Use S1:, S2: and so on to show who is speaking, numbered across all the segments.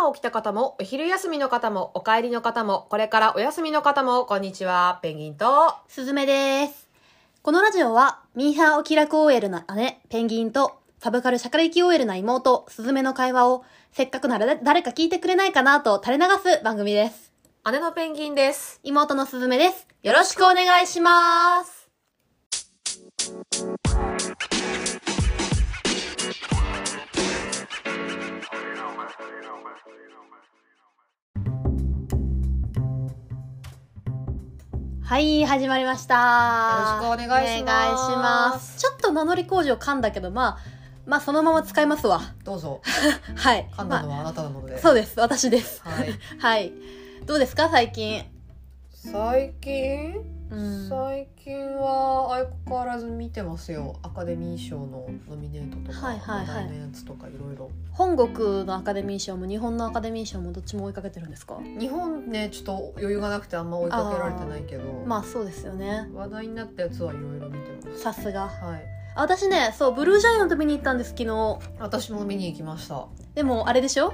S1: 今起きた方も、お昼休みの方も、お帰りの方も、これからお休みの方も、こんにちは。ペンギンと、
S2: すずめです。このラジオは、ミーハーお気楽 OL な姉、ペンギンと、サブカルシャカリキ OL な妹、すずめの会話を、せっかくなら誰か聞いてくれないかなと垂れ流す番組です。
S1: 姉のペンギンです。
S2: 妹のすずめです。よろしくお願いします。はい、始まりました。
S1: よろしくお願いします
S2: お願いしますちょっと名乗り工事を噛んだけど、まあ、まあそのまま使いますわ。
S1: どうぞ。
S2: はい。ま
S1: 噛んだのはあなたなので。
S2: あ、そうです。私です。
S1: はい。
S2: はい。どうですか最近？
S1: 最近、
S2: うん
S1: 最近は相変わらず見てますよ。アカデミー賞のノミネートとか、
S2: はいはいはい
S1: 話題のやつとかいろいろ。
S2: 本国のアカデミー賞も日本のアカデミー賞もどっちも追いかけてるんですか？
S1: 日本ね、ちょっと余裕がなくてあんま追いかけられてないけど、
S2: まあそうですよね。
S1: 話題になったやつはいろいろ見てます。
S2: さすが。
S1: はい。
S2: あ私ね、そう、ブルージャイアント見に行ったんです、昨日。
S1: 私も見に行きました。
S2: でも、あれでしょ？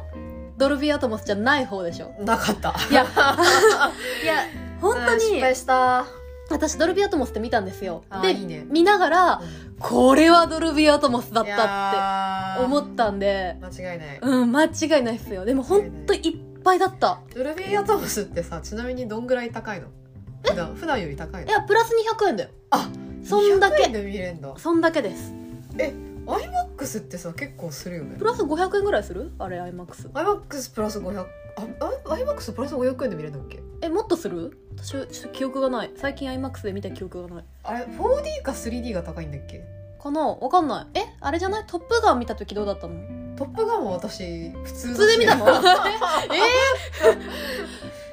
S2: ドルビーアトモスじゃない方でしょ
S1: なかった。
S2: いや、いや、本当に、
S1: うん失敗した。
S2: 私ドルビーアトモスって見たんですよで
S1: いいね
S2: 見ながら、これはドルビーアトモスだっ
S1: い
S2: たって思ったんで、
S1: 間違いない。
S2: うん、間違いないっすよ。でも本当いっぱいだった。
S1: ドルビーアトモスってさ、ちなみにどんぐらい高いの？普段普段より高いの？
S2: いや、プラス200円だよ。
S1: あ
S2: そんだ
S1: 200円
S2: け。
S1: で見れんだ。
S2: そんだけです。
S1: IMAX ってさ、結構するよね。
S2: プ。ラス500円ぐらいする？あれ、IMAX。
S1: IMAX プラス500、あ、あ IMAX プラス500円で見れるんだっけ？
S2: え、もっとする？私、ちょっと記憶がない。最近 IMAX で見た記憶がない。
S1: あれ、4D か 3D が高いんだっけ？
S2: かな？わかんない。えあれじゃない？トップガン見た時どうだったの？
S1: トップガンも私、普通
S2: 普通で見たの？
S1: い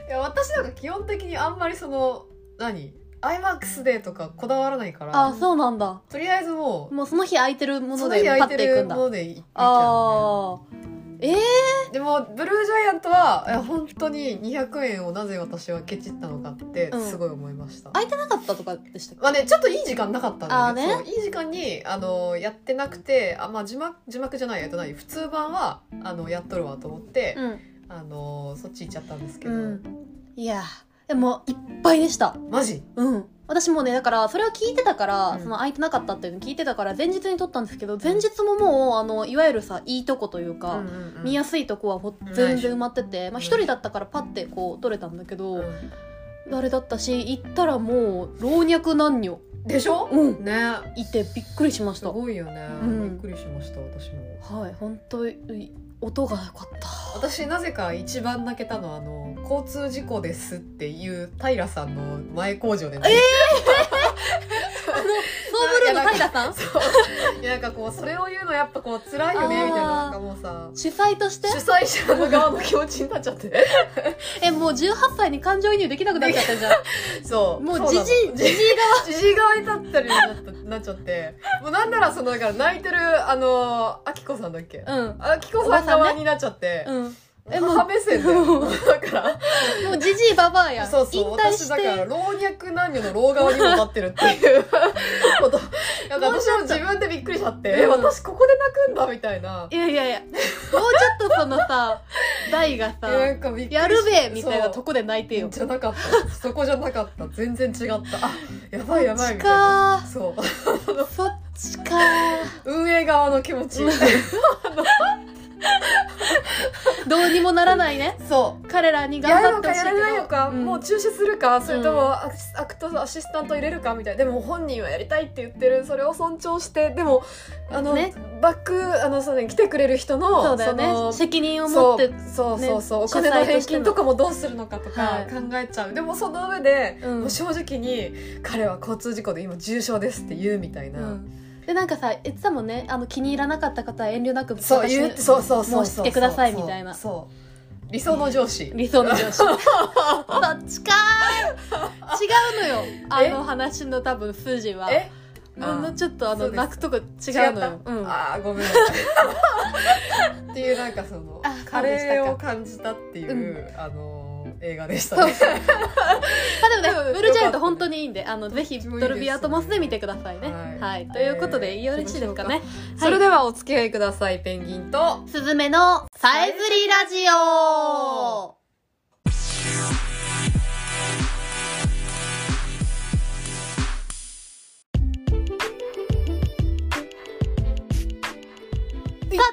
S1: や、私なんか基本的にあんまりその、何？?IMAX でとかこだわらないから。
S2: あ、そうなんだ。
S1: とりあえずもう、
S2: もうその日空いてるも
S1: その日
S2: のでパ
S1: 空いてる
S2: ッていくんだ。
S1: もので行っちゃ
S2: ああ。えー、
S1: う、ね。でも、ブルージャイアントは、いや本当に200円をなぜ私はケチったのかって
S2: うん
S1: すごい思いました。
S2: 空いてなかったとかでした
S1: まあね、ちょっといい時間なかったんだ
S2: あーね
S1: けど、そういい時間に、あの、やってなくて、あ、まあ字幕、字幕じゃない、えっと何、普通版は、あの、やっとるわと思って、
S2: うん。
S1: あの、そっち行っちゃったんですけど、
S2: うん。いやでもいっぱいでした。
S1: マジ？
S2: うん。私もね、だから、それを聞いてたから、
S1: うん。
S2: その空いてなかったっていうの聞いてたから、前日に撮ったんですけど、前日ももう、あの、いわゆるさ、いいとこというか、
S1: うんうんうん。
S2: 見やすいとこは全然埋まってて、まあ
S1: うん。
S2: 一人だったからパッてこう撮れたんだけど、
S1: うん。
S2: あれだったし、行ったらもう、老若男女、
S1: でしょ？
S2: うん、
S1: ね。
S2: いてびっくりしまし
S1: す
S2: た。
S1: ごいよね、
S2: うん。
S1: びっくりしました私も。
S2: はい、本当に音が良かった。
S1: 私なぜか一番泣けたのはあの交通事故ですっていう平さんの前工場でね、
S2: ソー ブルーの平さん？
S1: そう。いやなんかこうそれを言うのやっぱこう辛いよねみたいななんかもうさ。
S2: 主催として？
S1: 主催者の側の気持ちになっちゃって。
S2: え、もう18歳に感情移入できなくなっちゃったじゃん。
S1: そう。
S2: もうじじい、じじい
S1: じじい側に立ったりになったなっちゃって。もうなんならそのだから泣いてるあのあきこさんだっけ？
S2: が。うん。
S1: あきこさん側になっちゃって、
S2: うん。え
S1: え
S2: もう
S1: 母目線だよだから。
S2: もうじじいばばあやん。
S1: そうそう
S2: 引退
S1: 私だから
S2: して。
S1: 老若男女の老側にも立ってるっていう。こと。なんか私も自分でびっくりしちゃって、え
S2: うん。
S1: 私ここで泣くんだみたいな。い
S2: やいやいや、もうちょっとそのさ、大がさ、
S1: なんかびっくりし
S2: やるべみたいなとこで泣いてよ。
S1: じゃなかった。そこじゃなかった。全然違った。あやばいやばいみたい
S2: か
S1: な。そう。
S2: そっちか
S1: 運営側の気持ち
S2: どうにもならないね。
S1: そう。
S2: 彼らに頑
S1: やるの
S2: 張ってほしいけど。
S1: かやれないのか、
S2: うん。
S1: もう中止するかそれともアクアクトアシスタント入れるかみたいな。でも本人はやりたいって言ってる。それを尊重してでもあの、
S2: ね。
S1: バックあのそう、ね、来てくれる人の
S2: そうだよ
S1: その
S2: ね。責任を持
S1: そう
S2: って。
S1: そうそうそう、
S2: ね
S1: お金の返金とかもどうするのかとか
S2: はい。
S1: 考えちゃう、でもその上で、
S2: うん。
S1: もう正直に彼は交通事故で今重傷ですって言うみたいな、
S2: うんでなんかさ言ってたもんね。あの気に入らなかった方は遠慮なく
S1: そう言うそうそうそうそう
S2: 申し付けくださいみたいな。
S1: そう。そう理想の上司。
S2: 理想の上司。そっちかー違うのよ。あの話の多分筋は。
S1: え？
S2: ほんのちょっとあの泣くとこ違うのよ。うん。
S1: ああごめん。っていうなんかその
S2: あ
S1: カレーを感じたっていう、
S2: う
S1: あの映画でしたね。
S2: ま あでもね、
S1: うん
S2: ブルージャイアント本当にいいんで、あの、ぜひ、ドルビーアトモスで見てくださいね。は。
S1: はい。い
S2: ということで、
S1: えー
S2: よろしいですかね。
S1: それではお付き合いくださいペンギンと。
S2: すずめのさえずりラジオ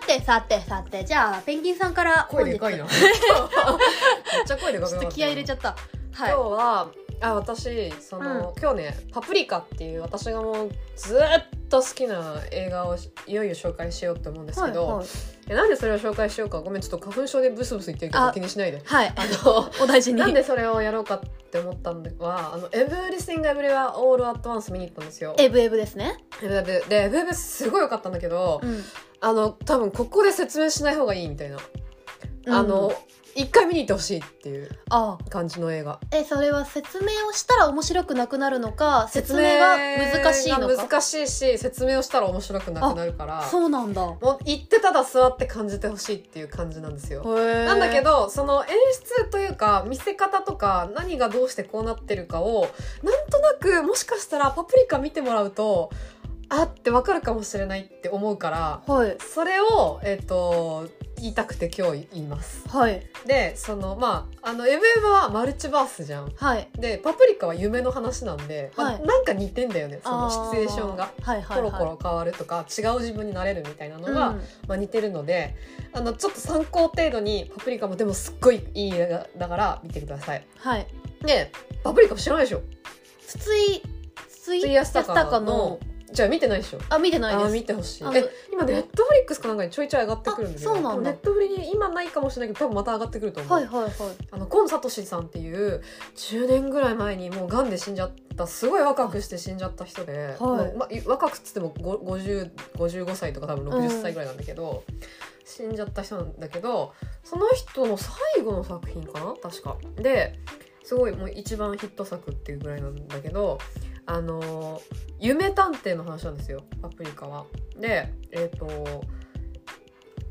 S2: てさてさて、じゃあ、ペンギンさんから
S1: 声でかいな。
S2: 本
S1: めっちゃ声でかくな
S2: ちょっと気合い入れちゃった。
S1: 今
S2: は
S1: 日はあ私その、今日ね「パプリカ」っていう私がもうずっと好きな映画をいよいよ紹介しようって思うんですけど、
S2: はいはい
S1: えなんでそれを紹介しようかごめんちょっと花粉症でブスブス言ってるけど
S2: あ
S1: 気にしないで
S2: はい。
S1: あの
S2: お大事に。
S1: なんでそれをやろうかって思ったのは「あの Everything Everywhere All at Once」見に行ったんですよ。
S2: エブエブですね。
S1: エブエブでエブエブすごい良かったんだけど、
S2: うん。
S1: あの多分ここで説明しない方がいいみたいな、
S2: うん
S1: あの一回見に行ってほしいっていう
S2: あ
S1: 感じの映画
S2: え、それは説明をしたら面白くなくなるのか、説明が難しいのか？
S1: 難しいし説明をしたら面白くなくなるから
S2: そうなんだ。
S1: もう行ってただ座って感じてほしいっていう感じなんですよ。
S2: な
S1: なんだけ、どその演出というか見せ方とか何がどうしてこうなってるかをなんとなくもしかしたら「パプリカ」見てもらうとあってわかるかもしれないって思うから
S2: はい。
S1: それを、えっと言いたくて今日言います。
S2: はい。
S1: でそのまああのエブエブはマルチバースじゃん。
S2: はい。
S1: でパプリカは夢の話なんで、まあ
S2: はい
S1: なんか似てんだよねそのシチュエーションが。
S2: あー。はいはい、はい。
S1: コロコロ変わるとか違う自分になれるみたいなのが、
S2: うん
S1: まあ、似てるのであのちょっと参考程度にパプリカもでもすっごいいい映画だから見てください。
S2: はい。
S1: でパプリカ知らないでしょ
S2: 筒井、筒井の、
S1: じゃあ見てないでしょ。
S2: あ、見てない
S1: あ
S2: です。
S1: 見てほしい。
S2: あの
S1: え今ネットフリックスかなんかにちょいちょい上がってくるんだけど
S2: あそうなんだ。
S1: ネットフリに今ないかもしれないけど多分また上がってくると思う、
S2: はいはいはい。
S1: あの今聡さんっていう10年ぐらい前にもうがんで死んじゃったすごい若くして死んじゃった人で、まあまあ若くっつってもご50 55歳とか多分60歳ぐらいなんだけど、死んじゃった人なんだけどその人の最後の作品かな？確か。ですごいもう一番ヒット作っていうぐらいなんだけどあの夢探偵の話なんですよパプリカは。でえっ、と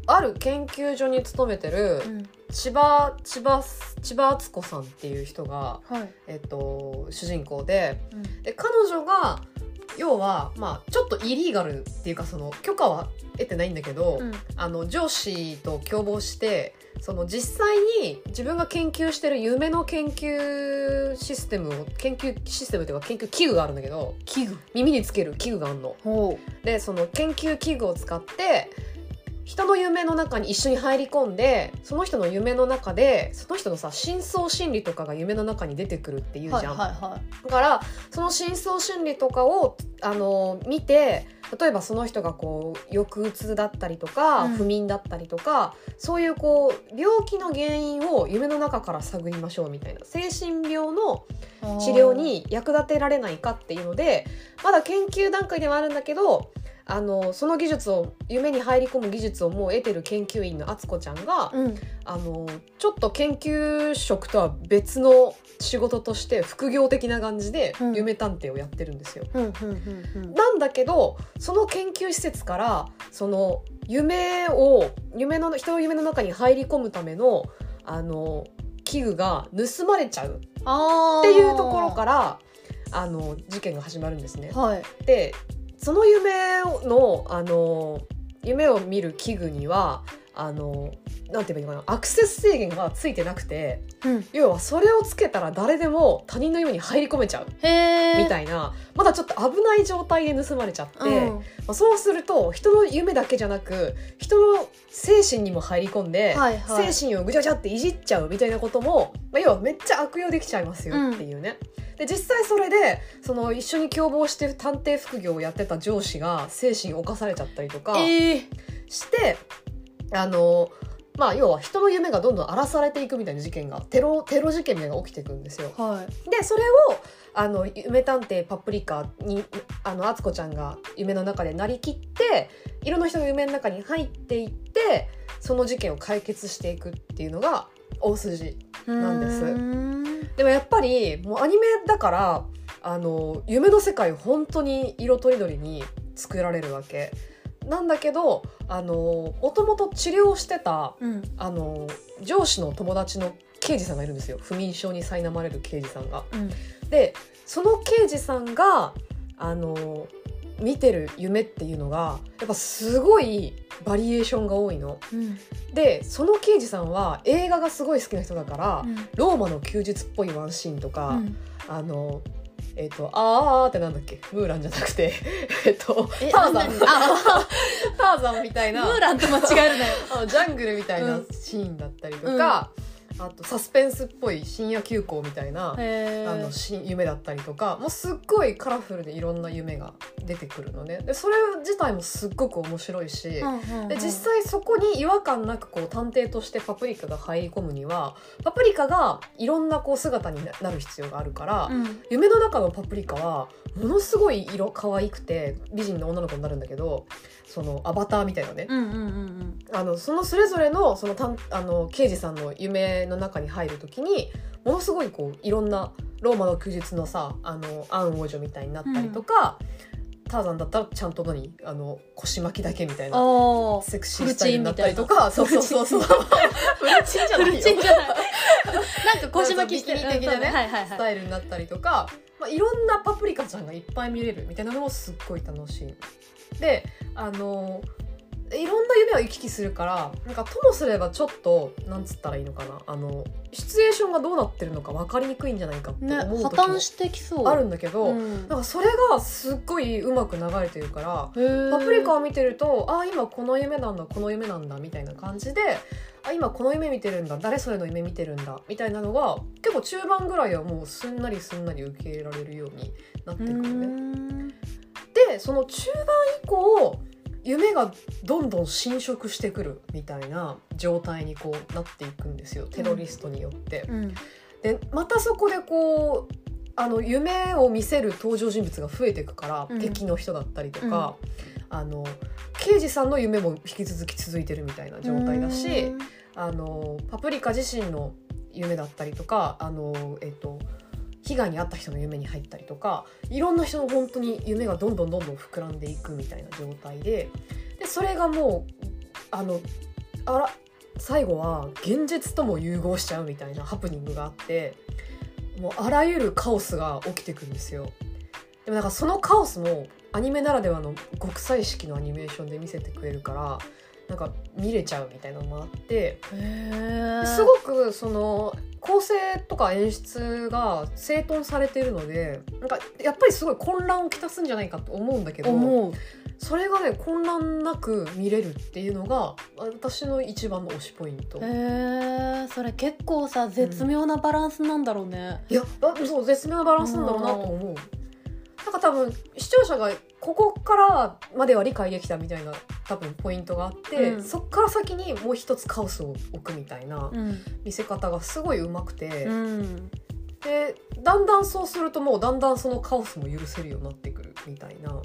S1: ある研究所に勤めてる
S2: うん。
S1: 千葉千葉千葉敦子さんっていう人が、
S2: はい。
S1: えっと主人公で
S2: うん
S1: で彼女が要は、まあ、ちょっとイリーガルっていうかその許可は得てないんだけど、
S2: うん。
S1: あの上司と共謀してその実際に自分が研究してる夢の研究システムを研究システムっていうか研究器具があるんだけど
S2: 器具。
S1: 耳につける器具があるの。
S2: ほ
S1: でその研究器具を使って人の夢の中に一緒に入り込んでその人の夢の中でその人のさ深層心理とかが夢の中に出てくるっていう
S2: う。
S1: じゃん、
S2: はいはいはい。
S1: だからその深層心理とかをあの見て例えばその人がこう抑うつだったりとか、
S2: うん
S1: 不眠だったりとかそういうこう病気の原因を夢の中から探りましょうみたいな精神病の治療に役立てられないかっていうのでまだ研究段階ではあるんだけどあのその技術を夢に入り込む技術をもう得てる研究員の敦子ちゃんが、
S2: うん。
S1: あのちょっと研究職とは別の仕事として副業的な感じで
S2: うん
S1: 夢探偵をやってるんですよ。なんだけどその研究施設からその夢を夢の人の夢の中に入り込むためのあの器具が盗まれちゃう。っていうところからあの事件が始まるんですね。
S2: はい。
S1: でその夢のあの夢を見る器具にはあのなんて言えばいいのかなアクセス制限がついてなくて
S2: うん。
S1: 要はそれをつけたら誰でも他人の夢に入り込めちゃう。みたいなまだちょっと危ない状態で盗まれちゃって、
S2: うん。
S1: まあ、そうすると人の夢だけじゃなく人の精神にも入り込んで、
S2: はいはい。
S1: 精神をぐちゃぐちゃっていじっちゃうみたいなことも、まあ、要はめっちゃ悪用できちゃいますよっていうね。で実際それでその一緒に共謀して探偵副業をやってた上司が精神を侵されちゃったりとか
S2: ええ。
S1: して、あのまあ要は人の夢がどんどん荒らされていくみたいな事件がテロテロ事件みたいなのが起きていくんですよ。
S2: はい。
S1: でそれをあの夢探偵パプリカにあの敦子ちゃんが夢の中でなりきっていろんな人が夢の中に入っていってその事件を解決していくっていうのが大筋なんです。でもやっぱりもうアニメだからあの夢の世界本当に色とりどりに作られるわけ。なんだけどあのもともと治療してた
S2: うん。
S1: あの上司の友達の刑事さんがいるんですよ。不眠症に苛まれる刑事さんが。
S2: うん。
S1: でその刑事さんがあの見てる夢っていうのがやっぱすごいバリエーションが多いの。
S2: うん。
S1: でその刑事さんは映画がすごい好きな人だから、
S2: うん。
S1: ローマの休日っぽいワンシーンとか、
S2: うん。
S1: あのえっ、とあーってなんだっけ？ムーランじゃなくて えっと
S2: え
S1: ターザン。ターザンみたいな。
S2: ムーランと間違えるなよ。
S1: ジャングルみたいなシーンだったりとか、あとサスペンスっぽい深夜急行みたいな、
S2: へ
S1: あのし夢だったりとかもうすっごいカラフルでいろんな夢が出てくるのね。でそれ自体もすっごく面白いし、で実際そこに違和感なくこう探偵としてパプリカが入り込むにはパプリカがいろんなこう姿になる必要があるから、
S2: うん。
S1: 夢の中のパプリカはものすごい色可愛くて美人の女の子になるんだけどそのアバターみたいなね、
S2: うんうんうん
S1: あのそのそれぞれのそのたんあの刑事さんの夢の中に入る時にものすごいこういろんなローマの休日のさあのアン王女みたいになったりとか、ターザンだったらちゃんと何？あの腰巻きだけみたいな
S2: おー。
S1: セクシースタイルになったりとかそうそうそうそう。フルチンじゃ
S2: フ
S1: ないよ。
S2: ルチンじゃないなんか腰巻きしてる
S1: ビキニ的なね
S2: うん はいはい。
S1: ス
S2: はい
S1: タイルになったりとか、まあ、いろんなパプリカちゃんがいっぱい見れるみたいなのもすっごい楽しい。であのいろんな夢を行き来するからなんかともすればちょっとなんつったらいいのかな。あのシチュエーションがどうなってるのか分かりにくいんじゃないかって
S2: ね
S1: 思う時も
S2: 破綻してきそう。
S1: あるんだけど、
S2: うん。
S1: なんかそれがすっごいうまく流れてるからパプリカを見てるとあ今この夢なんだこの夢なんだみたいな感じであ今この夢見てるんだ誰それの夢見てるんだみたいなのが結構中盤ぐらいはもうすんなりすんなり受け入れられるようになってくるね。
S2: うん
S1: でその中盤以降夢がどんどん侵食してくるみたいな状態にこうなっていくんですよ。テロリストによって。
S2: うん。
S1: でまたそこでこうあの夢を見せる登場人物が増えていくから、
S2: うん。
S1: 敵の人だったりとか、あの刑事さんの夢も引き続き続いてるみたいな状態だし、あのパプリカ自身の夢だったりとかあの、えっと、被害に遭った人の夢に入ったりとかいろんな人の本当に夢がどんどんどんどん膨らんでいくみたいな状態ででそれがもうあのあら最後は現実とも融合しちゃうみたいなハプニングがあってもうあらゆるカオスが起きてくるんですよ。でもなんかそのカオスもアニメならではの極彩色のアニメーションで見せてくれるからなんか見れちゃうみたいなのもあってすごくその構成とか演出が整頓されているのでなんかやっぱりすごい混乱をきたすんじゃないかと思うんだけどそれがね混乱なく見れるっていうのが私の一番の推しポイント。
S2: へえそれ結構さ絶妙なバランスなんだろうね、
S1: いやあそう絶妙なバランスなんだろうなと思う。なんか多分視聴者がここからまでは理解できたみたいな多分ポイントがあって、
S2: うん。
S1: そっから先にもう一つカオスを置くみたいな
S2: うん。
S1: 見せ方がすごいうまくて、
S2: うん。
S1: でだんだんそうするともうだんだんそのカオスも許せるようになってくるみたいな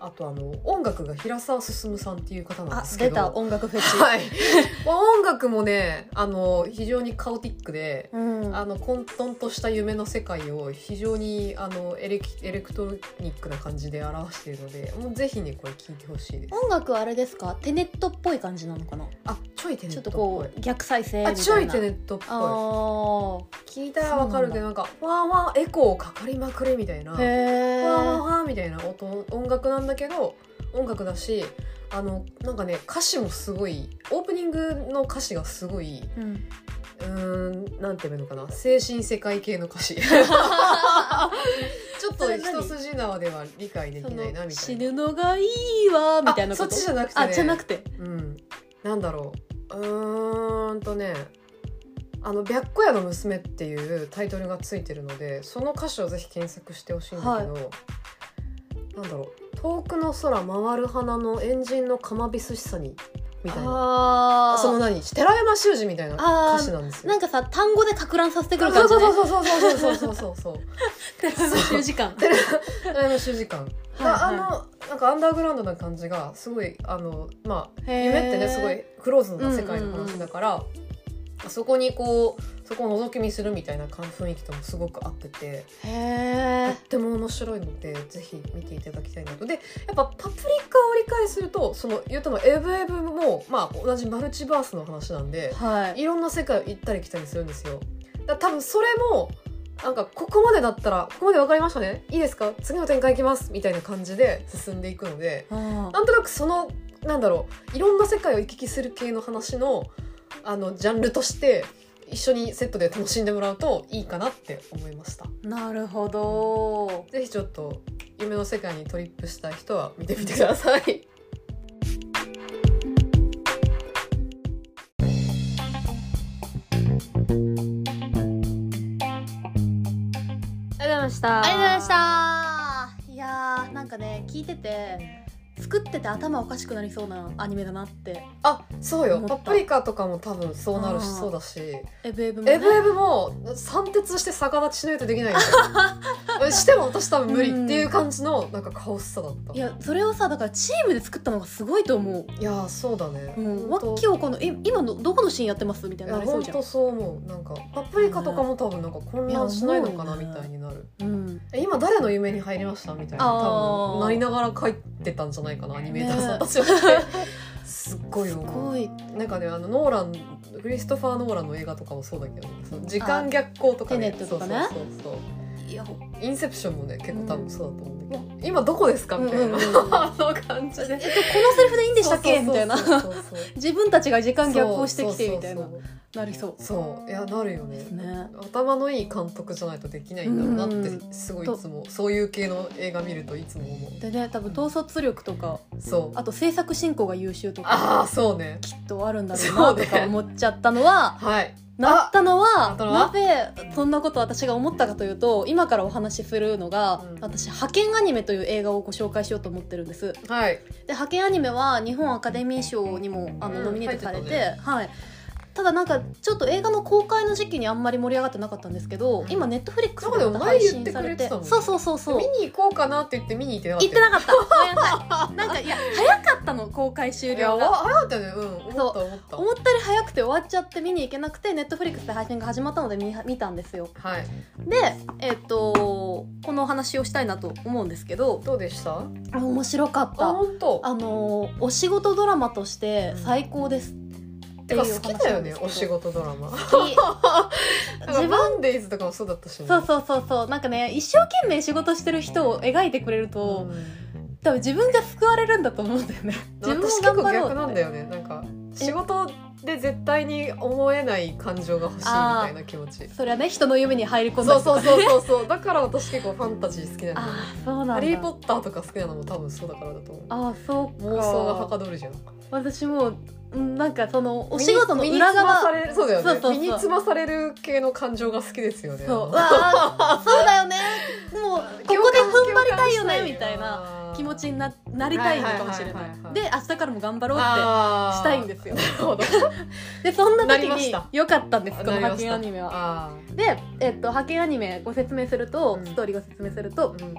S1: あとあの音楽が平沢進さんっていう方なん
S2: あ
S1: ですけど。
S2: 出た音楽フェチ、
S1: はい、音楽もねあの非常にカオティックで、
S2: うん、
S1: あの混沌とした夢の世界を非常にあのエレキエレクトニックな感じで表しているのでもうぜひねこれ聴いてほしいです。
S2: 音楽はあれですか？テネットっぽい感じなのかな？
S1: あちょいテネットっぽい。
S2: こう逆再生みたいな。
S1: あちょいテネットっぽい。
S2: あ
S1: 聞いたらわかるけどなんかわーわーエコーかかりまくれみたいな。
S2: ー。へ
S1: わーわー
S2: え
S1: わーみたいな音音楽なんだけど音楽だしあのなんかね歌詞もすごいオープニングの歌詞がすごい
S2: うん。
S1: うーんなんていうのかな精神世界系の歌詞。ちょっと一筋縄では理解でき
S2: そ
S1: ないな
S2: の
S1: みたいな。
S2: 死ぬのがいいわみたいなこと？
S1: あそっちじゃなくてね。
S2: あじゃなくて。
S1: うん。なんだろう。うーんとねあの「白虎屋の娘」っていうタイトルがついてるのでその歌詞をぜひ検索してほしいんだけど、なんだろう「遠くの空回る花のエンジンのかまびすしさに」みたいな。その何？寺山修司みたいな歌詞なんですよ。
S2: なんかさ単語でかく乱させてくる感じ。ね
S1: そうそうそうそうそうそうそう
S2: 寺山修司感
S1: 寺山修司感が、
S2: はいはい。
S1: あのなんかアンダーグラウンドな感じがすごいあのまあ夢ってねすごいクローズな世界の話だから、そこにこうそこを覗き見するみたいな感雰囲気ともすごく合っててとっても面白いのでぜひ見ていただきたいなと。でやっぱ「パプリカ」を理解するとその言うたのエブエブも、まあ、同じマルチバースの話なんで
S2: はい。
S1: いろんな世界を行ったり来たりするんですよ。だ多分それもなんかここまでだったらここまで分かりましたね。いいですか？次の展開いきますみたいな感じで進んでいくので
S2: あ
S1: なんとなくそのなんだろういろんな世界を行き来する系の話のあのジャンルとして一緒にセットで楽しんでもらうといいかなって思いました。
S2: なるほど
S1: ぜひちょっと夢の世界にトリップしたい人は見てみてください。
S2: ありがとうございましたありがとうございましたいやーなんかね聞いてて作ってて頭おかしくなりそうなアニメだなって。
S1: あそうよ。パプリカとかも多分そうなるしそうだし。
S2: エブエブもね。
S1: エブエブも三徹して逆立ちしないとできない しても私多分無理っていう感じのなんかカオスさだった。
S2: いやそれをさだからチームで作ったのがすごいと思う。
S1: いやーそうだね。
S2: もうわっきわかんないえ今のどこのシーンやってますみたいなりそうじゃん。
S1: 本当そう思う。なんかパプリカとかも多分なんか混乱しないのかなみたいになる。
S2: うん。
S1: え今誰の夢に入りました？みたいな。多分なりながら書いてたんじゃないかなアニメーターさんたちは、すっごい
S2: す
S1: 思う
S2: ごい。
S1: なんかねあのノーランクリストファー・ノーランの映画とかもそうだけど、時間逆行とかね。
S2: テネットとかね。
S1: そうそうそうそう。
S2: いや
S1: インセプションもね結構多分そうだと思うんだけど、今どこですか？みたいな、
S2: うんうんうん。
S1: あの感じで。
S2: えっとこのセリフでいいんでしたっけ？みたいな
S1: そうそうそう。そう
S2: 自分たちが時間逆行してきてみたいな。
S1: そうそう
S2: なりそう
S1: そう。そう。いやなるよね。
S2: ね。
S1: 頭のいい監督じゃないとできないんだろうなっ
S2: うん。
S1: てすごいいつもそういう系の映画見るといつも思う。
S2: でね多分統率力とか
S1: そう。
S2: あと制作進行が優秀とか
S1: ああそうね。
S2: きっとあるんだろう
S1: そ
S2: なとか思っちゃったのは
S1: はい。
S2: なったの
S1: な
S2: は？なぜそんなこと私が思ったかというと今からお話しするのが、
S1: うん。
S2: 私「派遣アニメ」という映画をご紹介しようと思ってるんです。で
S1: はい。
S2: 派遣アニメは日本アカデミー賞にもあの
S1: うん。
S2: ノミネートされて,、
S1: 入って
S2: はいただなんかちょっと映画の公開の時期にあんまり盛り上がってなかったんですけど、
S1: うん。
S2: 今ネットフリックス
S1: で
S2: 配信されて
S1: て
S2: そうそうそうそう。
S1: 見に行こうかなって言って見に行ってなかった
S2: 行ってなかった。ごめんなさい。なんかいや早かったの公開終了が。
S1: 早かったよ。ねうん思った思った。
S2: 思ったより早くて終わっちゃって見に行けなくてネットフリックスで配信が始まったので見見たんですよ。
S1: はい。
S2: でえっ、とこのお話をしたいなと思うんですけど
S1: どうでした？
S2: あ面白かっ
S1: あ
S2: た
S1: 本当。
S2: あのお仕事ドラマとして最高ですっていう
S1: 好き
S2: 話
S1: だよねお仕事ドラマ。自
S2: 自分
S1: 分デイズとかもそうだったしね。
S2: そうそうそうそう。なんかね一生懸命仕事してる人を描いてくれると、多分自分が救われるんだと思うんだよね。自分も
S1: 私結構
S2: 頑張ろう
S1: なんだよね。なんか仕事で絶対に思えない感情が欲しいみたいな気持ち。
S2: それはね人の夢に入り込んだね。
S1: そうそうそうそうだから私結構ファンタジー好きなんだよね。
S2: ああそうな
S1: ハリー・ポッターとか好きなのも多分そうだからだと思う。
S2: ああそうか。
S1: 妄想がはかどるじゃん。
S2: 私もうんなんかそのお仕事の裏側。
S1: そうだよね。
S2: そうそう
S1: 身につまされる系の感情が好きですよね。
S2: そう。そうだよね。もうここで踏ん張りたいよねみたいな
S1: な。
S2: 気持ちにななりたいのかもしれな
S1: はい
S2: で明日からも頑張ろうってしたいんですよ。でそんな
S1: な
S2: 時に
S1: りました。
S2: 良かったんですこの派遣アニメは。
S1: あ
S2: で、えっと、派遣アニメご説明すると、
S1: うん。
S2: ストーリーご説明すると、
S1: ーうん。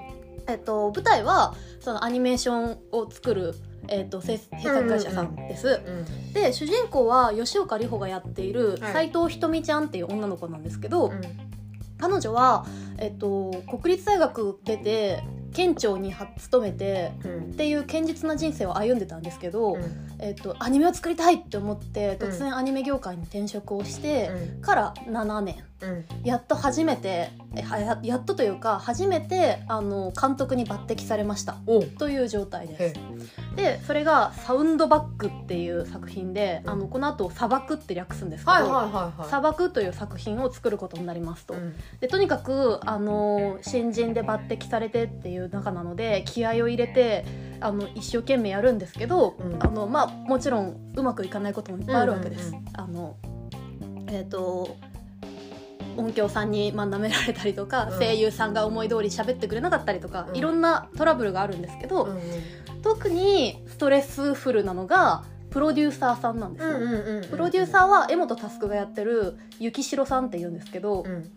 S2: えっと、舞台はそのアニメーションを作る、えっと、制制作会社さんです、
S1: うん
S2: で主人公は吉岡里帆がやっている
S1: はい。
S2: 斉藤ひとみちゃんっていう女の子なんですけど、
S1: うん。
S2: 彼女は、えっと、国立大学出て県庁には勤めて
S1: うん。
S2: っていう堅実な人生を歩んでたんですけど、
S1: うん。
S2: えっと、アニメを作りたいって思って突然アニメ業界に転職をして、から7年。
S1: うん
S2: やっと初めてややっとというか初めてあの監督に抜擢されました。という状態です。
S1: へ
S2: でそれが「サウンドバック」っていう作品で、
S1: うん。
S2: あのこの後砂漠」って略すんですけど、
S1: はいはいはいはい。
S2: 砂漠という作品を作ることになりますと、
S1: うん。
S2: でとにかくあの新人で抜擢されてっていう中なので気合を入れてあの一生懸命やるんですけど、
S1: うん。
S2: あのまあ、もちろんうまくいかないこともいっぱいあるわけです。
S1: うんうん。
S2: あのえっ、と音響さんにまあ舐められたりとか、
S1: うん。
S2: 声優さんが思い通り喋ってくれなかったりとか、
S1: うん。
S2: いろんなトラブルがあるんですけど、
S1: うんうん
S2: 特にストレスフルなのがプロデューサーさんなんですよ。プロデューサーは江本佑がやってる雪城さんって言うんですけど、
S1: うん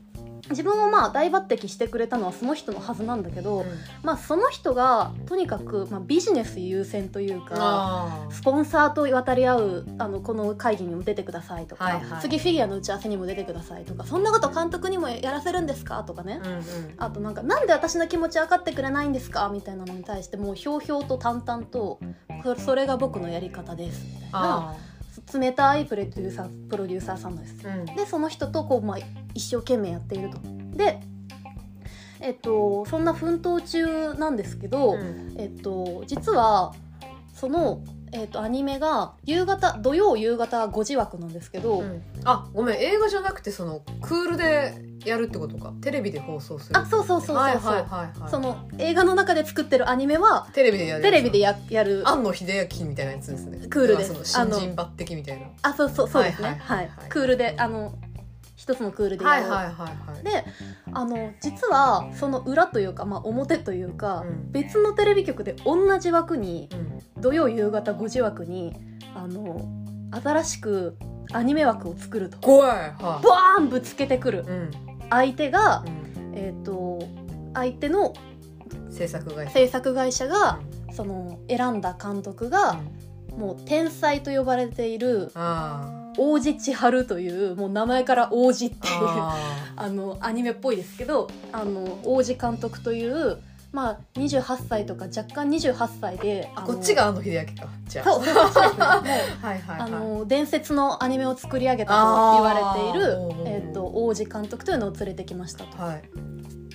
S2: 自分をまあ大抜擢してくれたのはその人のはずなんだけど、
S1: うん。
S2: まあその人がとにかく、まあ、ビジネス優先というか
S1: あ
S2: スポンサーと渡り合うあのこの会議にも出てくださいとか、
S1: はいはい。
S2: 次フィギュアの打ち合わせにも出てくださいとかそんなこと監督にもやらせるんですか？とかね、
S1: ーうんうん。
S2: あとなんかなんで私の気持ち分かってくれないんですか？みたいなのに対してもうひょうひょうと淡々とそそれが僕のやり方です。みたいな。
S1: あ
S2: 冷たいプロデューサープロデューサーさんです。
S1: ーうん
S2: でその人とこう、まあ、一生懸命やっていると。でえっと、そんな奮闘中なんですけど、
S1: うん
S2: えっと、実はその、えっと、アニメが夕方土曜夕方5時枠なんですけど、
S1: うん。あごめん映画じゃなくてそのクールでやるってことか。テレビで放送する。
S2: あそうそうそうそうそう、
S1: はいはいはいはい。
S2: その映画の中で作ってるアニメは
S1: テレビでやる
S2: テレビで
S1: や
S2: ややる。
S1: 庵野秀明みたいなやつですね。
S2: クールで。す
S1: まあその新人抜擢みたいな。
S2: あそうそうそうですね。は
S1: はいいはい。はい。
S2: クールであの一つのクールでやる、
S1: はいはいはいはい。
S2: であの実はその裏というか、まあ、表というか、
S1: うん。
S2: 別のテレビ局で同じ枠に
S1: うん。
S2: 土曜夕方5時枠にあの新しくアニメ枠を作ると。
S1: 怖い。は
S2: バーンぶつけてくる。
S1: いうん。
S2: 相手が
S1: う、ん。
S2: えっ、と相手の
S1: 制作会社。
S2: 制作会社がその選んだ監督がもう天才と呼ばれている
S1: あ
S2: 王子千春というもう名前から王子っていう
S1: あ
S2: あのアニメっぽいですけどあの王子監督という、まあ、28歳とか若干28歳で
S1: あ
S2: の
S1: こっちが庵野秀明かじゃあ
S2: そうの伝説のアニメを作り上げたと言われているえー、と王子監督というのを連れてきましたと。
S1: はい。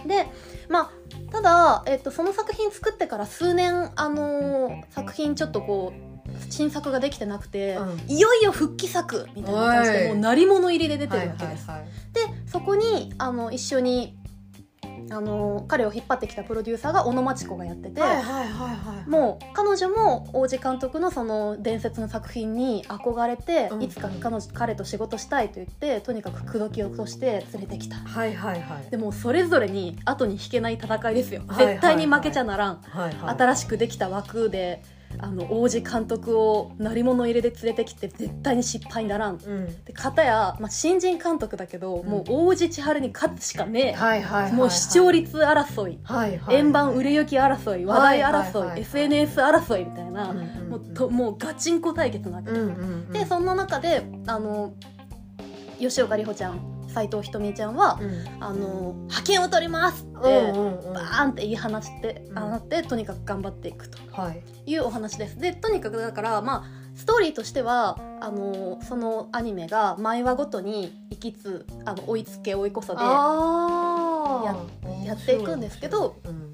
S2: でまあただ、えー、とその作品作ってから数年、あのー作品ちょっとこう新作ができてなくて、
S1: うん。
S2: いよいよ復帰作みたいな感じでもう鳴り物入りで出て
S1: はい
S2: るわけです。
S1: はいはい
S2: でそこにあの一緒にあの彼を引っ張ってきたプロデューサーが小野真知子がやってて、
S1: はいはいはいはい。
S2: もう彼女も王子監督のその伝説の作品に憧れて、
S1: うん。
S2: いつか彼女彼と仕事したいと言ってとにかく口説き落として連れてきた。
S1: はいはいはい。
S2: でもそれぞれに後に引けない戦いですよ。
S1: はいはいはい。
S2: 絶対に負けちゃならん、
S1: はいはい。
S2: 新しくできた枠であの王子監督を鳴り物入れで連れてきて絶対に失敗にならん。
S1: うん。
S2: で片や、まあ、新人監督だけど、もう王子千春に勝つしかねえ、
S1: はいはいはい
S2: もう視聴率争い、
S1: はいはい
S2: 円盤売れ行き争い話題争い,、
S1: はいはいはい
S2: SNS 争いみたいな、
S1: うんうんうん。
S2: もうともうガチンコ対決なわけで、
S1: うんうんうん。
S2: でそんな中であの吉岡里帆ちゃん斎藤ひとみちゃんは
S1: うん。
S2: あの派遣を取りますって、
S1: うんうんうん。
S2: バーンって言い放して、
S1: うん。
S2: あなってとにかく頑張っていくと
S1: はい。
S2: いうお話です。でとにかくだからまあストーリーとしてはあのそのアニメが毎話ごとに行きつあの追いつけ追い越さで
S1: あー。
S2: やっていくんですけど、
S1: うん。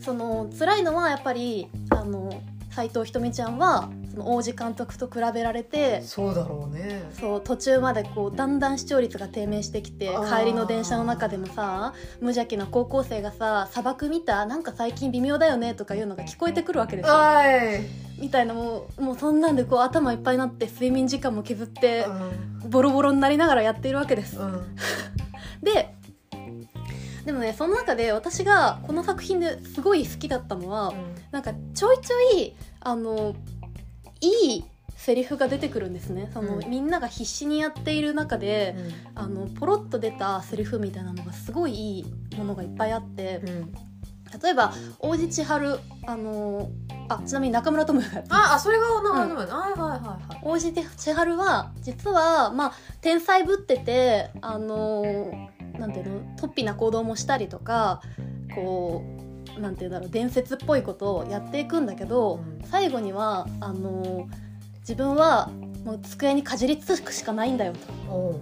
S2: その辛いのはやっぱりあの斎藤ひとみちゃんはその王子監督と比べられて
S1: そうだろうね。
S2: そう途中までこうだんだん視聴率が低迷してきて帰りの電車の中でもさ無邪気な高校生がさ「砂漠見たなんか最近微妙だよね」とかいうのが聞こえてくるわけですよ。
S1: はい。
S2: みたいなもうもうそんなんでこう頭いっぱいになって睡眠時間も削って
S1: う
S2: ボロボロになりながらやっているわけです。
S1: んうん。
S2: ででもねその中で私がこの作品ですごい好きだったのは、なんかちょいちょいあのいいセリフが出てくるんですね。その、
S1: うん。
S2: みんなが必死にやっている中で、あのポロッと出たセリフみたいなのがすごいいいものがいっぱいあって
S1: うん。うん
S2: 例えば大路千春あのあちなみに中村智也
S1: ああそれが名前の前。はいはいはいはい。
S2: 大路千春は実はまあ天才ぶっててあのなんていうの突飛な行動もしたりとかこうなんていうんだろう伝説っぽいことをやっていくんだけど、
S1: うん。
S2: 最後にはあの自分はもう机にかじりつくしかないんだよと。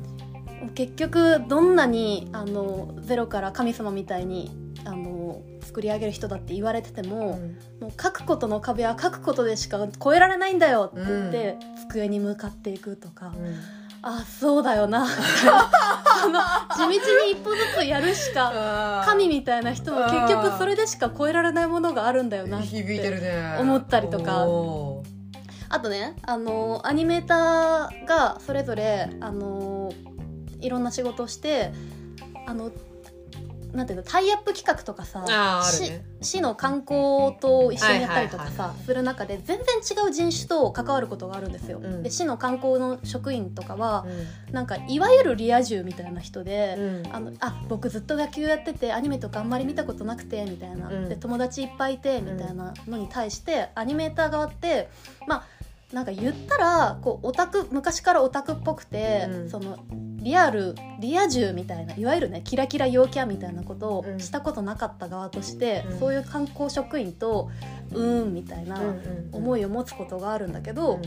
S2: 結局どんなにあのゼロから神様みたいにあの作り上げる人だって言われてても、もう書くことの壁は書くことでしか越えられないんだよって言って、机に向かっていくとか、あそうだよな。その地道に一歩ずつやるしか神みたいな人も結局それでしか超えられないものがあるんだよなって思ったりとか。あとねあのアニメーターがそれぞれあのいろんな仕事をしてあのなんていうのタイアップ企画とかさ
S1: ね。
S2: 市の観光と一緒にやったりとかさする中で全然違う人種と関わることがあるんですよ。
S1: うん。
S2: で市の観光の職員とかは
S1: う
S2: なんかいわゆるリア充みたいな人で。
S1: ん。
S2: あのあ僕ずっと野球やっててアニメとかあんまり見たことなくてみたいな、
S1: うん。
S2: で友達いっぱいいてみたいなのに対して、アニメーター側ってまあなんか言ったらこうオタク昔からオタクっぽくて、
S1: うん。
S2: そのリアルリア充みたいないわゆるねキラキラ陽キャみたいなことを
S1: うん。
S2: したことなかった側として、
S1: うん。
S2: そういう観光職員とうーんみたいな思
S1: い
S2: いを持つことがあるんだけど、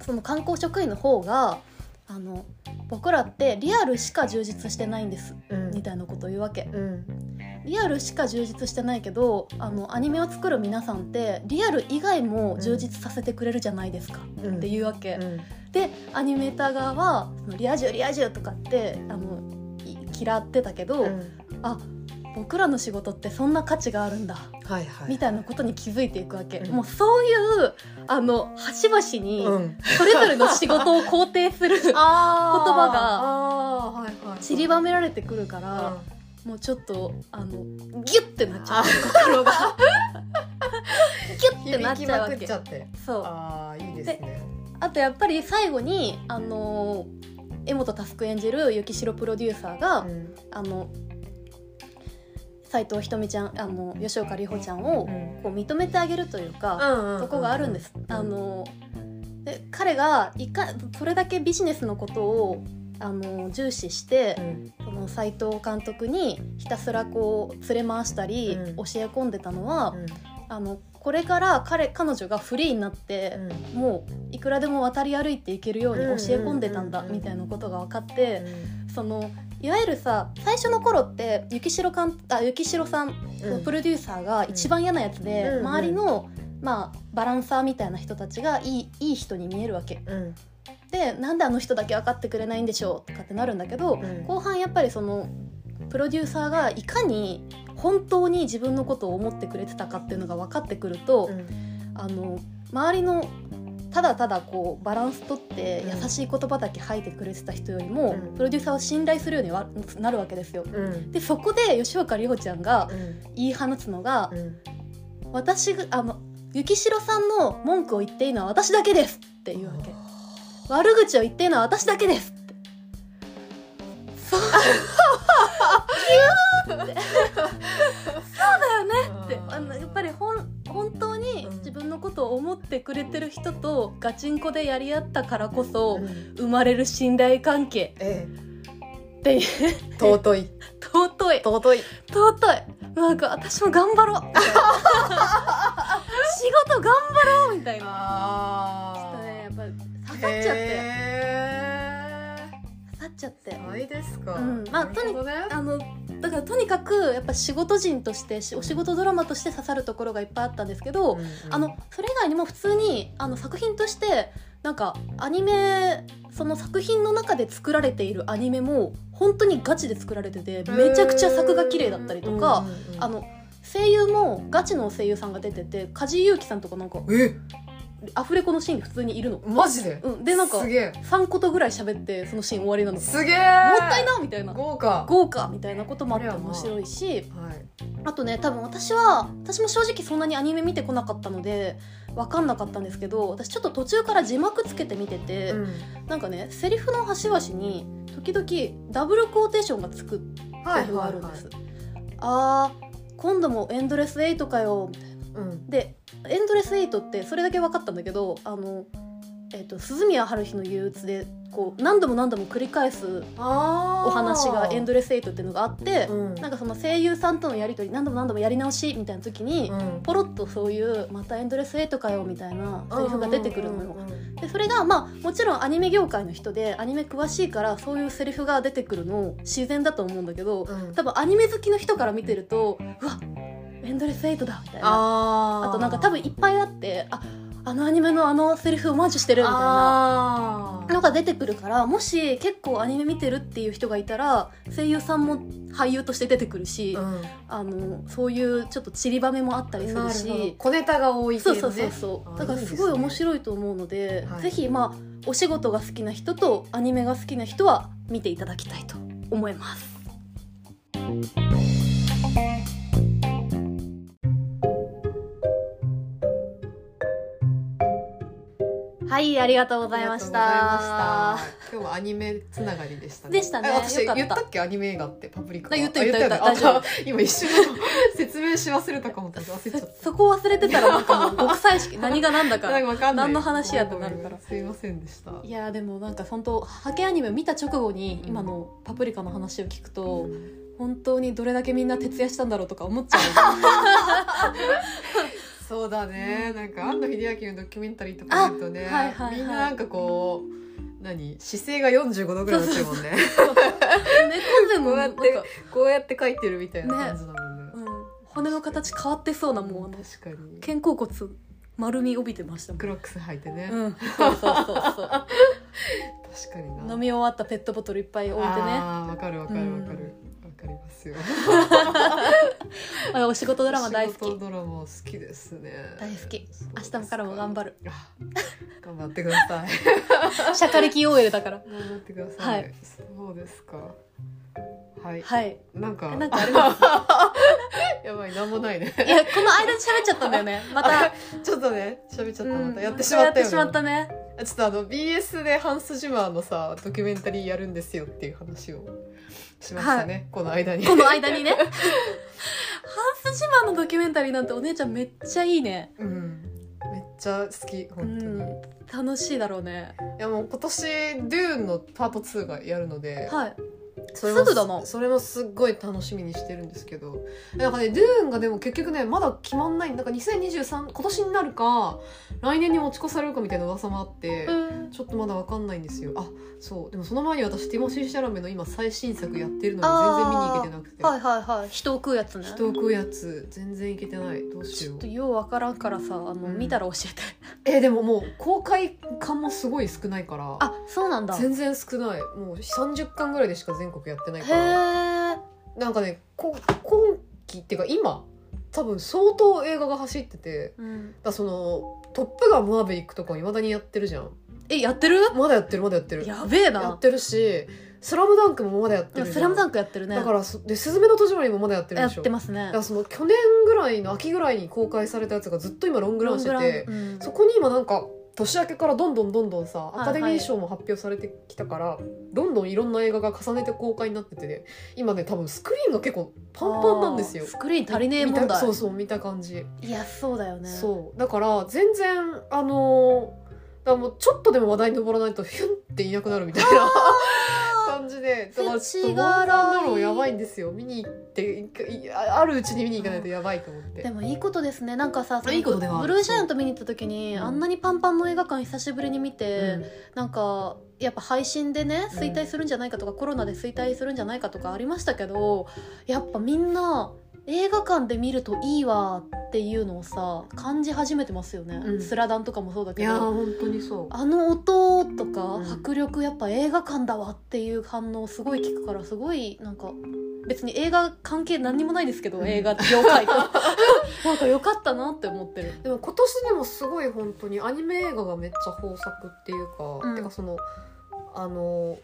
S2: その観光職員の方があの僕らってリアルしか充実してないんです。みたいなことを言うわけ。
S1: うん。
S2: リアルしか充実してないけどあのアニメを作る皆さんってリアル以外も充実させてくれるじゃないですか、
S1: うん。
S2: っていうわけ、
S1: うん。
S2: でアニメーター側はリア充リア充とかってあのい嫌ってたけど、
S1: うん。
S2: あ僕らの仕事ってそんな価値があるんだ。
S1: はいはい。
S2: みたいなことに気づいていくわけ、
S1: うん。
S2: もうそういうあの端々に
S1: うん。
S2: それぞれの仕事を肯定する 言葉が
S1: はいはい。
S2: 散りばめられてくるから、もうちょっとあのギュッてなっちゃう。
S1: あ
S2: 心が。ギュッてなっちゃうわけ。
S1: ちゃって。
S2: そう。
S1: ああいいですね。
S2: あとやっぱり最後にあの江本佑演じる雪城プロデューサーが、
S1: うん。
S2: あの斎藤ひとみちゃんあの吉岡里帆ちゃんを
S1: うん。
S2: こう認めてあげるというか、
S1: うんうん
S2: とこがあるんです。あので彼がいかそれだけビジネスのことをあの重視して
S1: う、ん。
S2: その斎藤監督にひたすらこう連れ回したり、
S1: うん。
S2: 教え込んでたのは、
S1: うん
S2: あのこれから彼彼女がフリーになって、もういくらでも渡り歩いていけるように教え込んでたんだ
S1: うん。うんうんうん
S2: みたいなことが分かって、そのいわゆるさ最初の頃って雪城かんあ雪城さん
S1: うん。
S2: プロデューサーが一番嫌なやつで、
S1: うん。
S2: 周りの、まあ、バランサーみたいな人たちがいいいい人に見えるわけ。
S1: うん。
S2: でなんであの人だけ分かってくれないんでしょうとかってなるんだけど、
S1: うん。
S2: 後半やっぱりそのプロデューサーがいかに本当に自分のことを思ってくれてたかっていうのが分かってくると、あの周りのただただこうバランスとって
S1: うん
S2: 優しい言葉だけ吐いてくれてた人よりも、
S1: うん。
S2: プロデューサーを信頼するようにはなるわけですよ。
S1: うん。
S2: でそこで吉岡里帆ちゃんが
S1: うん。
S2: 言い放つのが
S1: うん「
S2: 私があの雪城さんの文句を言っていいのは私だけです」っていうわけ。悪口を言っていいのは私だけですって。そうギューってそうだよねって。あのやっぱりほん本当に
S1: うん。
S2: 自分のことを思ってくれてる人とガチンコでやり合ったからこそ
S1: うん。
S2: 生まれる信頼関係
S1: え
S2: っていう。
S1: え尊い。
S2: 尊い。
S1: 尊い。
S2: 尊い。なんか私も頑張ろう 仕事頑張ろうみたいな
S1: ですか？
S2: うん。まあ
S1: なるほどね
S2: あのだからとにかくやっぱ仕事人としてしお仕事ドラマとして刺さるところがいっぱいあったんですけど、
S1: うんうん。
S2: あのそれ以外にも普通にあの作品としてなんかアニメその作品の中で作られているアニメも本当にガチで作られててめちゃくちゃ作が綺麗だったりとか、あの声優もガチの声優さんが出てて梶井裕貴さんとかなんか
S1: え？
S2: アフレコのシーンで普通にいるの。
S1: マジで？
S2: うん、でなんか
S1: すげえ。
S2: 3ことぐらい喋ってそのシーン終わりなの。もっ
S1: すげえ。
S2: たいなみたいな。
S1: 豪華。
S2: 豪華みたいなこともあって面白いし。
S1: はい。
S2: あとね多分私は私も正直そんなにアニメ見てこなかったので分かんなかったんですけど私ちょっと途中から字幕つけて見てて、
S1: うん。
S2: なんかねセリフの端々に時々ダブルクォーテーションがつくセリフがあるんです。あー今度もエンドレス8かよみたいな
S1: うん。
S2: でエンドレス8ってそれだけ分かったんだけどあの、えっと鈴宮春日の憂鬱でこう何度も何度も繰り返すお話がエンドレス8っていうのがあって、
S1: うん。
S2: なんかその声優さんとのやり取り何度も何度もやり直しみたいな時に、
S1: うん。
S2: ポロッとそういう「またエンドレス8かよ」みたいなセリフが出てくるのよ。でそれがまあもちろんアニメ業界の人でアニメ詳しいからそういうセリフが出てくるの自然だと思うんだけど
S1: うん。
S2: 多分アニメ好きの人から見てるとうわエンドレス8だみたいな。
S1: あ
S2: となんか多分いっぱいあってああのアニメのあのセリフオマージュしてるみたいな。のが出てくるからもし結構アニメ見てるっていう人がいたら声優さんも俳優として出てくるし、
S1: うん。
S2: あのそういうちょっと散りばめもあったりするし。
S1: 小ネタが多い
S2: そうそうそうそう。
S1: あ
S2: だからすごい面白いと思うので
S1: はい。
S2: ぜひまあお仕事が好きな人とアニメが好きな人は見ていただきたいと思います。はい、ありがとうございました。
S1: 今日はアニメつながりでしたね。
S2: でしたね。
S1: え私言ったっけ？アニメ映画ってパプリカ。
S2: 言った。言った言った
S1: 今一瞬説明し忘れたかも。
S2: そこ忘れてたらなんかもう極彩色。何が何だか。何の話やってなるから。
S1: すいませんでした。
S2: いやーでもなんか本当ハケアニメ見た直後に今のパプリカの話を聞くと、本当にどれだけみんな徹夜したんだろうとか思っちゃ
S1: そうだね、なんか庵野秀明のドキュメンタリーとか見るとね、
S2: あはいはいはい。
S1: みんななんかこう何？姿勢が45度ぐらいになってるもんね。
S2: う猫背も
S1: こうやって
S2: なんか、
S1: こうやって描いてるみたいな感じだもんね。
S2: うん、骨の形変わってそうなもうあの
S1: 確かに。
S2: 肩甲骨丸み帯びてましたもん。
S1: クロックス履いてね、
S2: うん、そうそうそうそう。
S1: 確かにな。
S2: 飲み終わったペットボトルいっぱい置いてね。
S1: わかるわかるわかる。わ、かりますよ。
S2: あ お仕事ドラマ大好
S1: 仕事
S2: き
S1: ドラマ好きですね。
S2: 大好き。明日からも頑張る。
S1: あ頑張ってください。
S2: シャカリキ OL だから。
S1: 頑張ってください、
S2: はい。
S1: そうですか。はい、
S2: はい。
S1: なんか。
S2: なんかあります？
S1: やばいなんもないね。
S2: いやこの間に喋っちゃったんだよね。また、
S1: ちょっとね喋っちゃった、
S2: うん。
S1: またやってしまったよね。
S2: やってしまったね。
S1: ちょっとあの BS でハンス・ジマーのさドキュメンタリーやるんですよっていう話をしましたね、この間に。
S2: この間にね。ハンス・ジマーのドキュメンタリーなんてお姉ちゃんめっちゃいいね。
S1: うん。めっちゃ好き
S2: う
S1: 本当に、
S2: ん。
S1: い
S2: 楽しいだろうね。
S1: やもう今年「ドゥーン」のパート2がやるので、
S2: はい
S1: それも
S2: すぐだな。
S1: それもすっごい楽しみにしてるんですけど。なんかね「ドゥーン」がでも結局ねまだ決まんない。なんか2023今年になるか来年に持ち越されるかみたいな噂もあって、
S2: うん。
S1: ちょっとまだわかんないんですよ。あそう。でもその前に私ティモシー・シャラメの今最新作やってるのに全然見に行けてなくて、
S2: はいはいはい。人を食うやつね。
S1: 人を食うやつ。全然いけてない。どうしよう。
S2: ちょっとようわからんからさあの、
S1: うん。
S2: 見たら教えて。
S1: えでももう公開感もすごい少ないから。
S2: あそうなんだ。へ
S1: 全然少ない。もう30巻ぐらいでしか全国やってないから。
S2: え
S1: なんかねこ今期っていうか今多分相当映画が走ってて。
S2: うん、
S1: だその「トップガンマーヴェリック」とかいまだにやってるじゃん。
S2: えやってる？
S1: まだやってるまだやってる。
S2: やべえ
S1: や
S2: な
S1: ってるし「スラムダンクもまだやってる
S2: スラムダンクやってるね。
S1: だからそで「すずめの戸締まり」もまだやってる
S2: やっ
S1: でしょ。
S2: てますね。
S1: だからその去年ぐらいの秋ぐらいに公開されたやつがずっと今ロングランしてて
S2: うん。
S1: そこに今なんか年明けからどんどんどんどんさ
S2: い
S1: アカデミー賞も発表されてきたから、どんどんいろんな映画が重ねて公開になっててね今ね多分スクリーンが結構パンパンなんですよ。
S2: スクリーン足りねえ
S1: 見
S2: 問題
S1: たそうそう見た感じ、
S2: いやそうだよね。
S1: そう。だから全然あのーだもうちょっとでも話題に上らないとヒュンっていなくなるみたいな 感じでだからちょっとモーローやばいんですよ。見に行っていああるうちに見に行かないとやばいと思って。
S2: でもいいことですね。なんかさその
S1: いいことでは
S2: ブルージャイアント見に行った時に、
S1: うん。
S2: あんなにパンパンの映画館久しぶりに見て、
S1: うん。
S2: なんかやっぱ配信でね
S1: うん。
S2: 衰退するんじゃないかとか、コロナで衰退するんじゃないかとかありましたけどやっぱみんな映画館で見るといいわっていうのをさ感じ始めてますよね、
S1: うん。
S2: スラダンとかもそうだ
S1: い
S2: けど。
S1: やー本当にそう。
S2: あの音とか
S1: うん。
S2: 迫力やっぱ映画館だわっていう反応すごい聞くからすごいなんか別に映画関係何にもないですけど、
S1: うん。
S2: 映画業界と。なんか良かったなって思ってる。
S1: でも今年でもすごい本当にアニメ映画がめっちゃ豊作っていうか、
S2: うん。
S1: てかそのあの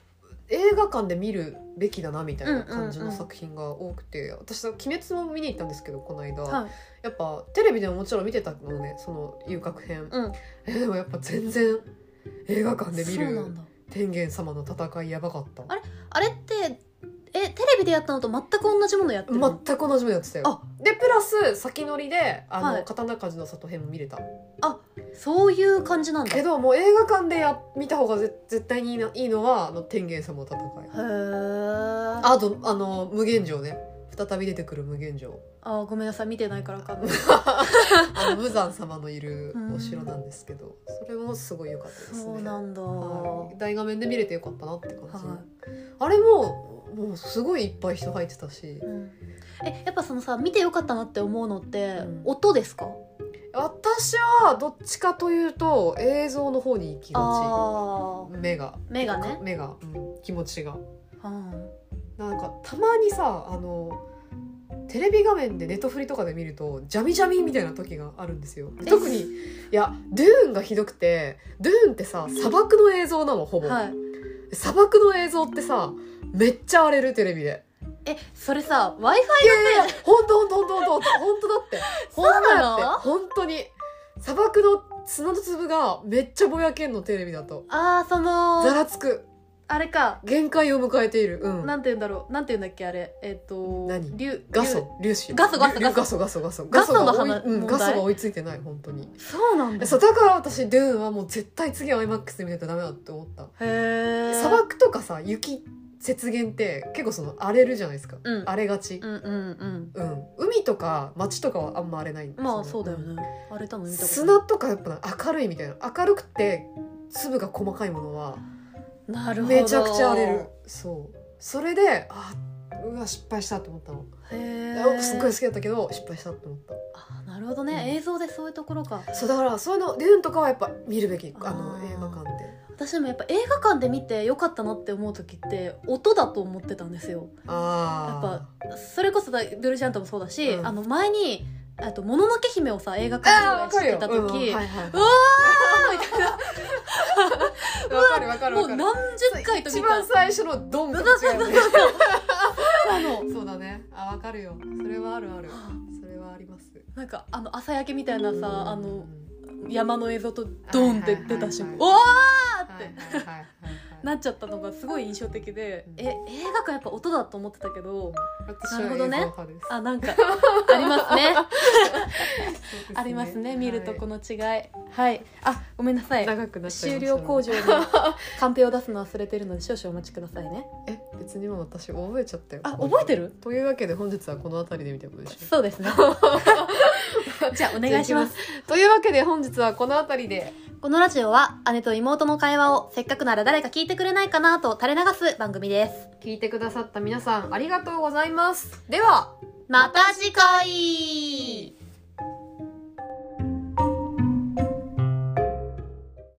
S1: 映画館で見るべきだなみたいな感じの作品が多くて、私は「鬼滅」も見に行ったんですけどこの間、
S2: はい
S1: やっぱテレビでももちろん見てたのねその遊郭編、
S2: うん。
S1: えでもやっぱ全然映画館で見る天元様の戦いやばかった。
S2: ああれってえテレビでやったのと全く同じものやってるの、
S1: 全く同じものやってたよ。
S2: あ。
S1: でプラス先乗りであの、
S2: はい。
S1: 刀鍛冶の里編も見れた
S2: そういう感じなんだ。へ
S1: けどもう映画館でや見た方がぜ絶対にいいないいのはあの天元様の戦い。
S2: えあ
S1: あとあの無限城ね。再び出てくる無限城
S2: あごめんなさい。見てないからわかんない。
S1: あの無惨様のいるお城なんですけどそれもすごい良かったですね。
S2: そうなんだ、
S1: はい。大画面で見れてよかったなって感じ、
S2: は
S1: あれももうすごいいっぱい人入ってたし。
S2: うん。えやっぱそのさ見てよかったなって思うのって、
S1: うん。
S2: 音ですか？
S1: 私はどっちかというと映像の方に行きが
S2: あ
S1: ち目が。
S2: 目がね。
S1: 目が、うん。気持ちが。
S2: あ、うん
S1: なんかたまにさあのテレビ画面でネトフリとかで見るとジャミジャミみたいな時があるんですよ。
S2: え。
S1: 特にいやドゥーンがひどくてドゥーンってさ砂漠の映像なのほぼ、
S2: はい。
S1: 砂漠の映像ってさめっちゃ荒れるテレビで
S2: えそれさ w i f
S1: いやいやいや本当本当本当本当本当だって。
S2: そうなの？
S1: 本当だって本当に。砂砂漠の砂の粒がめっちゃぼやけんのテレビだと。
S2: ああその
S1: ざらつく。
S2: あれか。
S1: 限界を迎えている。うん。
S2: なんて言うんだろう。なんて言うんだっけあれ。えっ、と
S1: 何？
S2: 竜
S1: ガソ粒子？
S2: ガソガソ
S1: 粒
S2: ガソ。
S1: ガソガソガソ。
S2: ガソの
S1: が追ガソが追いついてない本当に。
S2: そうなんだ。
S1: そうだから私デューンはもう絶対次は IMAX で見ないとダメだって思った。
S2: へえ
S1: 砂漠とかさ雪雪原って結構その荒れるじゃないですか、
S2: うん。
S1: 荒れがち、
S2: うんうんうん。
S1: うん。海とか街とかはあんま荒れないんです
S2: まあそうだよね。あれ多分見たこと
S1: 砂とかやっぱ明るいみたいな。明るくて粒が細かいものは
S2: なるほど。
S1: めちゃくちゃ荒れる。そう。それであうわ失敗したって思ったの。
S2: へえ
S1: すっごい好きだったけど失敗したって思っ
S2: あなるほどね、
S1: うん。
S2: 映像でそういうところか。
S1: たそうだからそういうのデューンとかはやっぱ見るべきあの映画館で。
S2: 私でもやっぱ映画館で見てよかったなって思う時って音だと思ってたんですよ。
S1: あ
S2: それこそだドルジャントもそうだし、
S1: うん。
S2: あの前にあともののけ姫をさ映画館で知ってた時、
S1: うんはいはいはい。う
S2: わ
S1: わかるわかる
S2: もう
S1: わかる。
S2: 何十回と見
S1: 一
S2: た
S1: 番最初のドンが違うね
S2: あの。
S1: そうだね。あわかるよ。それはあるある。それはあります。
S2: なんかあの朝焼けみたいなさ、
S1: うん。
S2: あの山の映像とドンって出た瞬間、
S1: は
S2: おー
S1: はい
S2: ってなっちゃったのがすごい印象的で、
S1: うん。
S2: え映画館やっぱ音だと思ってたけど、
S1: 私
S2: なるほどね。あなんかありますね。ありますね見るとこの違い。はい。あごめんなさい。
S1: 長くなっちゃい
S2: 終了工場にカンペを出すの忘れてるので少々お待ちくださいね。
S1: え別にもう私覚えちゃったよ。
S2: あ覚えてる？
S1: というわけで本日はこの辺りで見てもいいでしょ
S2: そうですね じゃあお願いします。
S1: というわけで本日はこの辺りで。
S2: このラジオは姉と妹の会話をせっかくなら誰か聞いてくれないかなと垂れ流す番組です。
S1: 聞いてくださった皆さんありがとうございます。では
S2: また次回